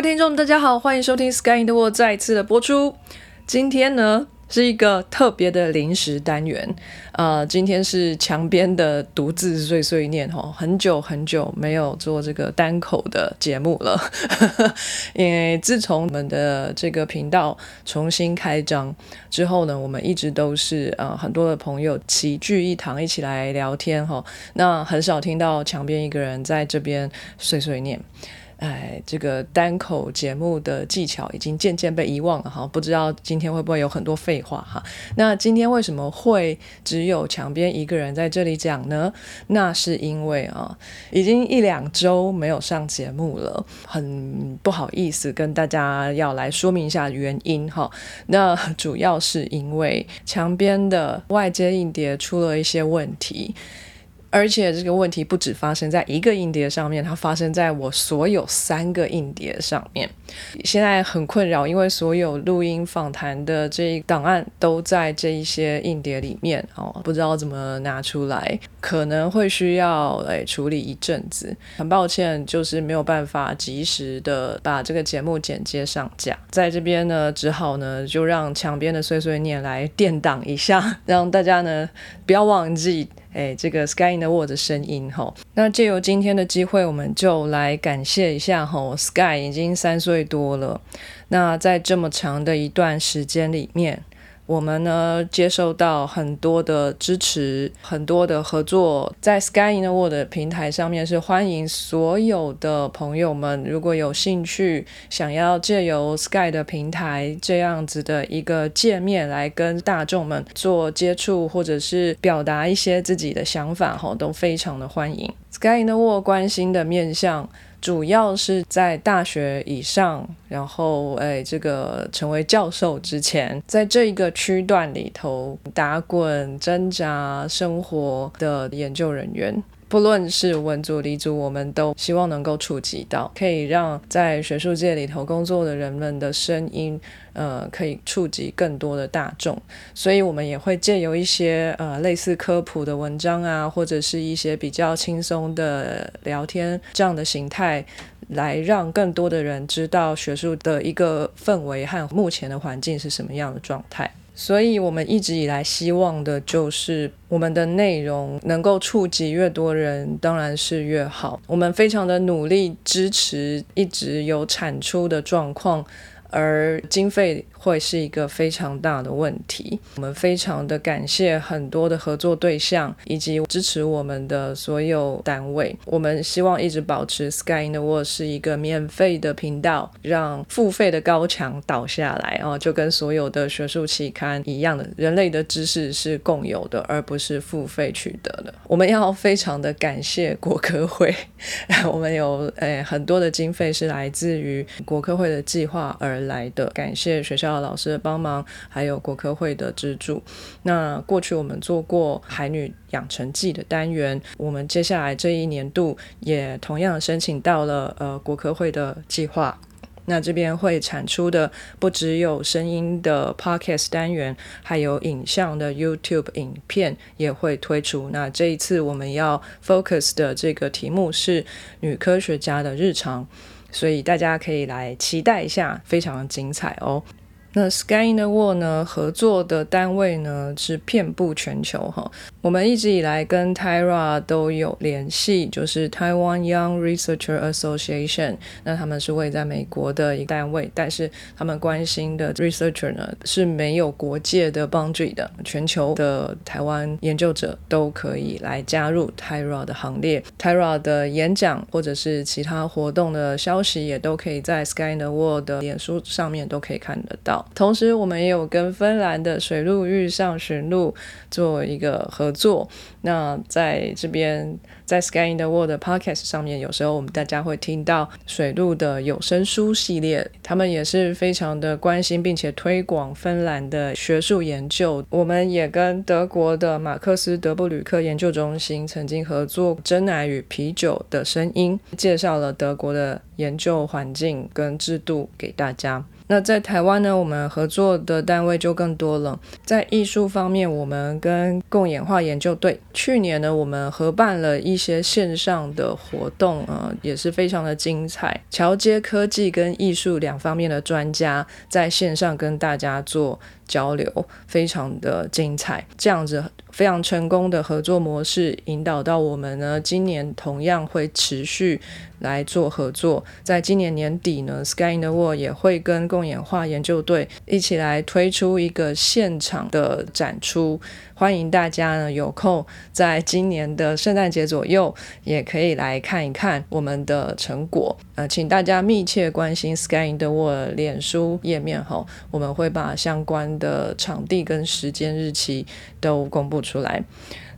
位听众，大家好，欢迎收听《Sky in the World》再一次的播出。今天呢是一个特别的临时单元，呃，今天是墙边的独自碎碎念哈，很久很久没有做这个单口的节目了，因为自从我们的这个频道重新开张之后呢，我们一直都是呃很多的朋友齐聚一堂，一起来聊天哈，那很少听到墙边一个人在这边碎碎念。哎，这个单口节目的技巧已经渐渐被遗忘了哈，不知道今天会不会有很多废话哈？那今天为什么会只有墙边一个人在这里讲呢？那是因为啊，已经一两周没有上节目了，很不好意思跟大家要来说明一下原因哈。那主要是因为墙边的外接硬碟出了一些问题。而且这个问题不止发生在一个硬碟上面，它发生在我所有三个硬碟上面。现在很困扰，因为所有录音访谈的这一档案都在这一些硬碟里面哦，不知道怎么拿出来，可能会需要来处理一阵子。很抱歉，就是没有办法及时的把这个节目剪接上架，在这边呢，只好呢就让墙边的碎碎念来垫档一下，让大家呢不要忘记。哎，这个 Sky in the World 的声音哈，那借由今天的机会，我们就来感谢一下哈，Sky 已经三岁多了，那在这么长的一段时间里面。我们呢接受到很多的支持，很多的合作，在 Sky in the World 平台上面是欢迎所有的朋友们，如果有兴趣想要借由 Sky 的平台这样子的一个界面来跟大众们做接触，或者是表达一些自己的想法，哈，都非常的欢迎。Sky in the World 关心的面向。主要是在大学以上，然后哎，这个成为教授之前，在这一个区段里头打滚挣扎生活的研究人员。不论是文组、理组，我们都希望能够触及到，可以让在学术界里头工作的人们的声音，呃，可以触及更多的大众。所以，我们也会借由一些呃类似科普的文章啊，或者是一些比较轻松的聊天这样的形态，来让更多的人知道学术的一个氛围和目前的环境是什么样的状态。所以，我们一直以来希望的就是我们的内容能够触及越多人，当然是越好。我们非常的努力支持一直有产出的状况。而经费会是一个非常大的问题。我们非常的感谢很多的合作对象以及支持我们的所有单位。我们希望一直保持 Sky in the World 是一个免费的频道，让付费的高墙倒下来啊，就跟所有的学术期刊一样的，人类的知识是共有的，而不是付费取得的。我们要非常的感谢国科会，我们有诶很多的经费是来自于国科会的计划而。来的感谢学校的老师的帮忙，还有国科会的资助。那过去我们做过海女养成记的单元，我们接下来这一年度也同样申请到了呃国科会的计划。那这边会产出的不只有声音的 podcast 单元，还有影像的 YouTube 影片也会推出。那这一次我们要 focus 的这个题目是女科学家的日常。所以大家可以来期待一下，非常精彩哦。那 Sky in the World 呢？合作的单位呢是遍布全球哈。我们一直以来跟 Tyra 都有联系，就是 Taiwan Young Researcher Association。那他们是位在美国的一个单位，但是他们关心的 researcher 呢是没有国界的 boundary 的，全球的台湾研究者都可以来加入 Tyra 的行列。Tyra 的演讲或者是其他活动的消息也都可以在 Sky in the World 的脸书上面都可以看得到。同时，我们也有跟芬兰的水路遇上寻路做一个合作。那在这边，在 Sky in the World Podcast 上面，有时候我们大家会听到水路的有声书系列，他们也是非常的关心并且推广芬兰的学术研究。我们也跟德国的马克思德布吕克研究中心曾经合作《真奶与啤酒的声音》，介绍了德国的研究环境跟制度给大家。那在台湾呢，我们合作的单位就更多了。在艺术方面，我们跟共演化研究队去年呢，我们合办了一些线上的活动，呃，也是非常的精彩。桥接科技跟艺术两方面的专家在线上跟大家做。交流非常的精彩，这样子非常成功的合作模式，引导到我们呢，今年同样会持续来做合作。在今年年底呢，Sky in the World 也会跟共演化研究队一起来推出一个现场的展出。欢迎大家呢有空在今年的圣诞节左右，也可以来看一看我们的成果。呃，请大家密切关心 Sky in the World 脸书页面哈，我们会把相关的场地跟时间日期都公布出来。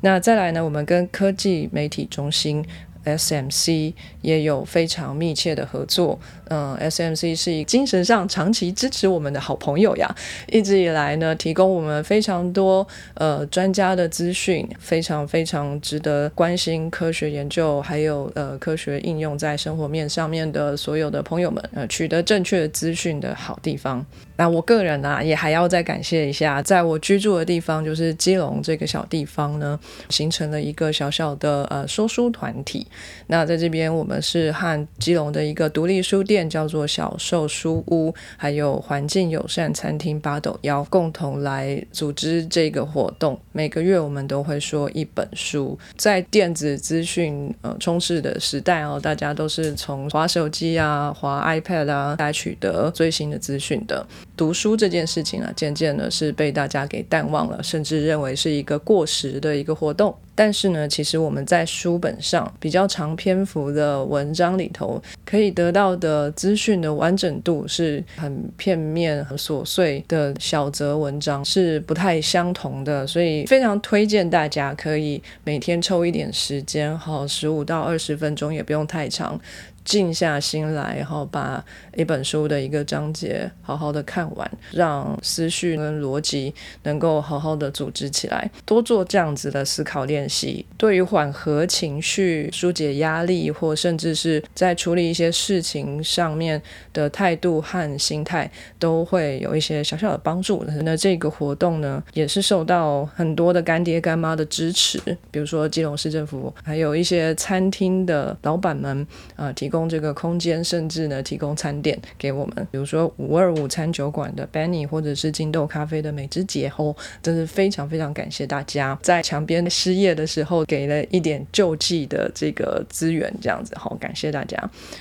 那再来呢，我们跟科技媒体中心。SMC 也有非常密切的合作，嗯，SMC 是一精神上长期支持我们的好朋友呀，一直以来呢，提供我们非常多呃专家的资讯，非常非常值得关心科学研究，还有呃科学应用在生活面上面的所有的朋友们，呃，取得正确资讯的好地方。那我个人呢，也还要再感谢一下，在我居住的地方，就是基隆这个小地方呢，形成了一个小小的呃说书团体。那在这边，我们是和基隆的一个独立书店，叫做小寿书屋，还有环境友善餐厅八斗幺，共同来组织这个活动。每个月我们都会说一本书，在电子资讯呃充斥的时代哦，大家都是从滑手机啊、滑 iPad 啊来取得最新的资讯的。读书这件事情啊，渐渐的是被大家给淡忘了，甚至认为是一个过时的一个活动。但是呢，其实我们在书本上比较长篇幅的文章里头，可以得到的资讯的完整度是很片面、很琐碎的小则文章是不太相同的，所以非常推荐大家可以每天抽一点时间，好十五到二十分钟，也不用太长。静下心来，然后把一本书的一个章节好好的看完，让思绪跟逻辑能够好好的组织起来。多做这样子的思考练练习，对于缓和情绪、疏解压力，或甚至是在处理一些事情上面的态度和心态，都会有一些小小的帮助。那这个活动呢，也是受到很多的干爹干妈的支持，比如说基隆市政府，还有一些餐厅的老板们啊提。供这个空间，甚至呢提供餐点给我们，比如说五二五餐酒馆的 Benny，或者是金豆咖啡的美之姐哦，真是非常非常感谢大家在墙边失业的时候给了一点救济的这个资源，这样子好感谢大家。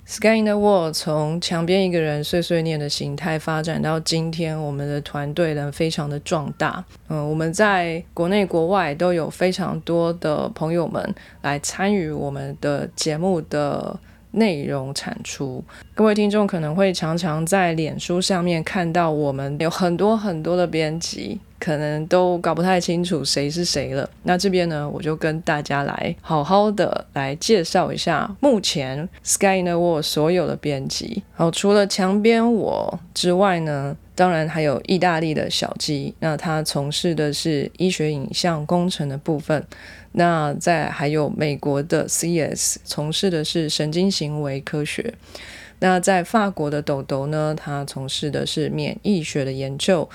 Sky in the World 从墙边一个人碎碎念的形态发展到今天，我们的团队呢非常的壮大，嗯，我们在国内国外都有非常多的朋友们来参与我们的节目的。内容产出，各位听众可能会常常在脸书上面看到我们有很多很多的编辑，可能都搞不太清楚谁是谁了。那这边呢，我就跟大家来好好的来介绍一下目前 Sky in the World 所有的编辑。好，除了墙边我之外呢，当然还有意大利的小鸡，那他从事的是医学影像工程的部分。那在还有美国的 C.S. 从事的是神经行为科学。那在法国的抖抖呢，他从事的是免疫学的研究。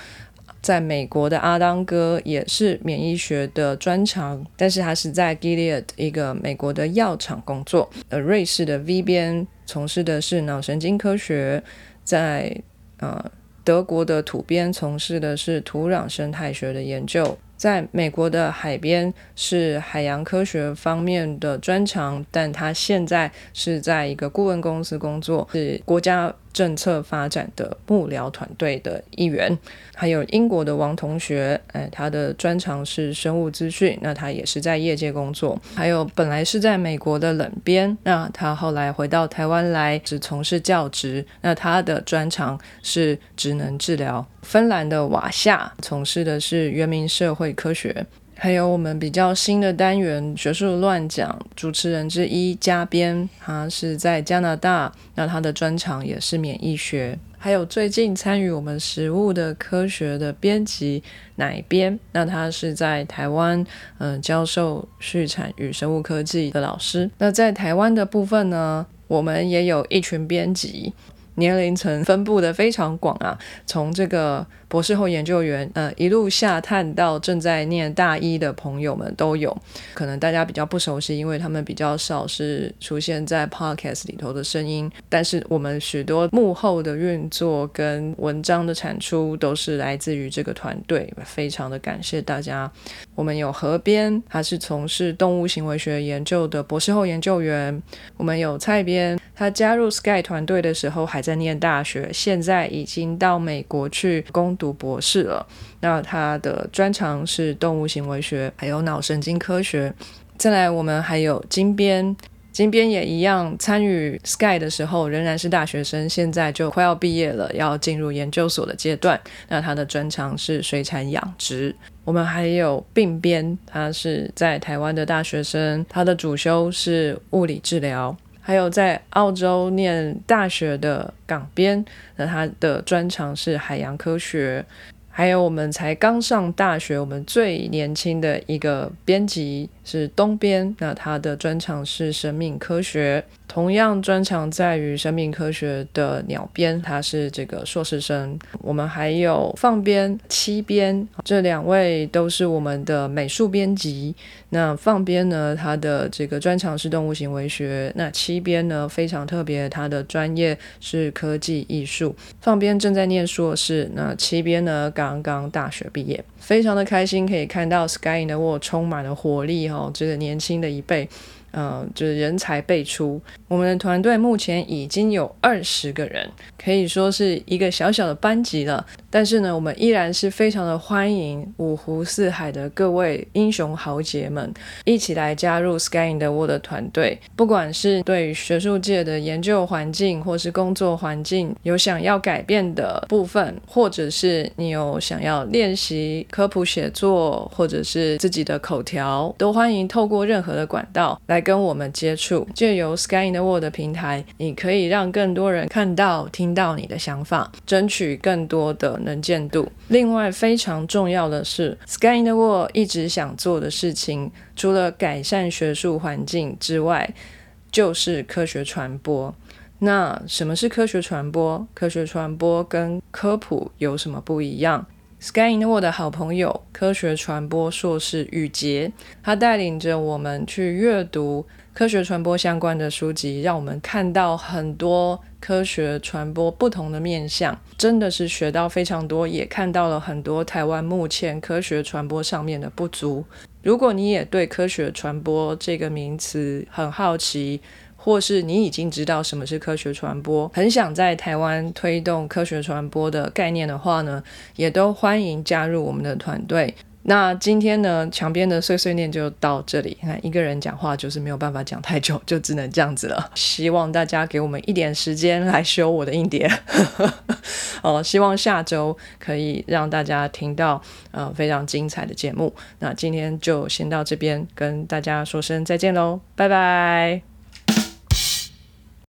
在美国的阿当哥也是免疫学的专长，但是他是在 Gilead 一个美国的药厂工作。呃，瑞士的 V 边从事的是脑神经科学。在呃德国的土边从事的是土壤生态学的研究。在美国的海边是海洋科学方面的专长，但他现在是在一个顾问公司工作，是国家。政策发展的幕僚团队的一员，还有英国的王同学，哎，他的专长是生物资讯，那他也是在业界工作。还有本来是在美国的冷边，那他后来回到台湾来，只从事教职，那他的专长是职能治疗。芬兰的瓦夏从事的是原民社会科学。还有我们比较新的单元学术乱讲主持人之一加编，他是在加拿大，那他的专长也是免疫学。还有最近参与我们食物的科学的编辑奶编，那他是在台湾嗯教授畜产与生物科技的老师。那在台湾的部分呢，我们也有一群编辑。年龄层分布的非常广啊，从这个博士后研究员，呃，一路下探到正在念大一的朋友们都有。可能大家比较不熟悉，因为他们比较少是出现在 podcast 里头的声音。但是我们许多幕后的运作跟文章的产出都是来自于这个团队，非常的感谢大家。我们有河边，他是从事动物行为学研究的博士后研究员。我们有蔡边，他加入 Sky 团队的时候还在念大学，现在已经到美国去工读博士了。那他的专长是动物行为学，还有脑神经科学。再来，我们还有金边，金边也一样，参与 Sky 的时候仍然是大学生，现在就快要毕业了，要进入研究所的阶段。那他的专长是水产养殖。我们还有并边，他是在台湾的大学生，他的主修是物理治疗。还有在澳洲念大学的港编，那他的专长是海洋科学。还有我们才刚上大学，我们最年轻的一个编辑是东边，那他的专长是生命科学。同样专长在于生命科学的鸟边，他是这个硕士生。我们还有放边、七边，这两位都是我们的美术编辑。那放边呢，他的这个专长是动物行为学。那七边呢，非常特别，他的专业是科技艺术。放边正在念硕士，那七边呢，刚刚刚大学毕业，非常的开心，可以看到 Sky in the World 充满了活力哈，这个年轻的一辈。嗯，就是人才辈出。我们的团队目前已经有二十个人，可以说是一个小小的班级了。但是呢，我们依然是非常的欢迎五湖四海的各位英雄豪杰们一起来加入 Sky in the World 团队。不管是对学术界的研究环境，或是工作环境有想要改变的部分，或者是你有想要练习科普写作，或者是自己的口条，都欢迎透过任何的管道来。跟我们接触，借由 Sky in the World 的平台，你可以让更多人看到、听到你的想法，争取更多的能见度。另外，非常重要的是，Sky in the World 一直想做的事情，除了改善学术环境之外，就是科学传播。那什么是科学传播？科学传播跟科普有什么不一样 Sky i n w o r d 的好朋友，科学传播硕士宇杰，他带领着我们去阅读科学传播相关的书籍，让我们看到很多科学传播不同的面向，真的是学到非常多，也看到了很多台湾目前科学传播上面的不足。如果你也对科学传播这个名词很好奇，或是你已经知道什么是科学传播，很想在台湾推动科学传播的概念的话呢，也都欢迎加入我们的团队。那今天呢，墙边的碎碎念就到这里。你看一个人讲话就是没有办法讲太久，就只能这样子了。希望大家给我们一点时间来修我的硬碟。哦，希望下周可以让大家听到呃非常精彩的节目。那今天就先到这边，跟大家说声再见喽，拜拜。